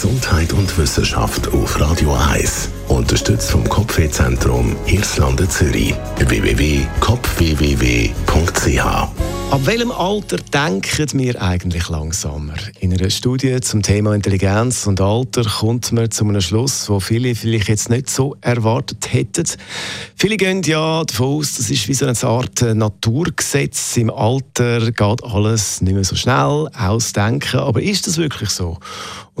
Gesundheit und Wissenschaft auf Radio 1. Unterstützt vom Kopfwehzentrum Irlande Zürich. www.kopfwww.ch Ab welchem Alter denken wir eigentlich langsamer? In einer Studie zum Thema Intelligenz und Alter kommt man zu einem Schluss, wo viele vielleicht jetzt nicht so erwartet hätten. Viele gehen ja davon aus, das ist wie so eine Art Naturgesetz. Im Alter geht alles nicht mehr so schnell, ausdenken. Aber ist das wirklich so?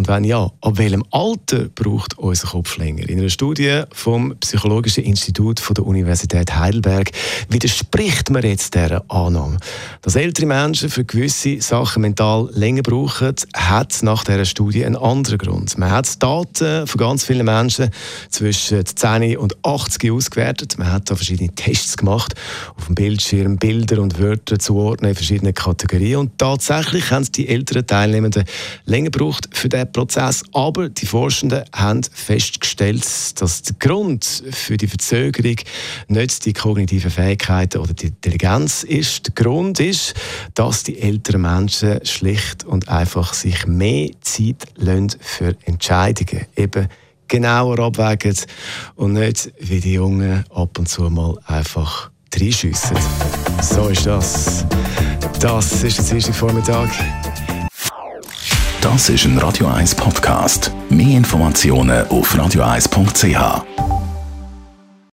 Und wenn ja, ab welchem Alter braucht unser Kopf länger? In einer Studie vom Psychologischen Institut der Universität Heidelberg widerspricht man jetzt dieser Annahme. Dass ältere Menschen für gewisse Sachen mental länger brauchen, hat nach dieser Studie einen anderen Grund. Man hat Daten von ganz vielen Menschen zwischen 10 und 80 ausgewertet. Man hat da verschiedene Tests gemacht, auf dem Bildschirm Bilder und Wörter zuordnen in verschiedenen Kategorien. Und tatsächlich haben die älteren Teilnehmenden länger gebraucht für diesen Prozess. Aber die Forschenden haben festgestellt, dass der Grund für die Verzögerung nicht die kognitiven Fähigkeiten oder die Intelligenz ist. Der Grund ist, ist, dass die älteren Menschen schlicht und einfach sich mehr Zeit für Entscheidungen eben genauer abwägen und nicht wie die Jungen ab und zu mal einfach reinschiessen. So ist das. Das ist der erste Vormittag. Das ist ein Radio 1 Podcast. Mehr Informationen auf radio1.ch.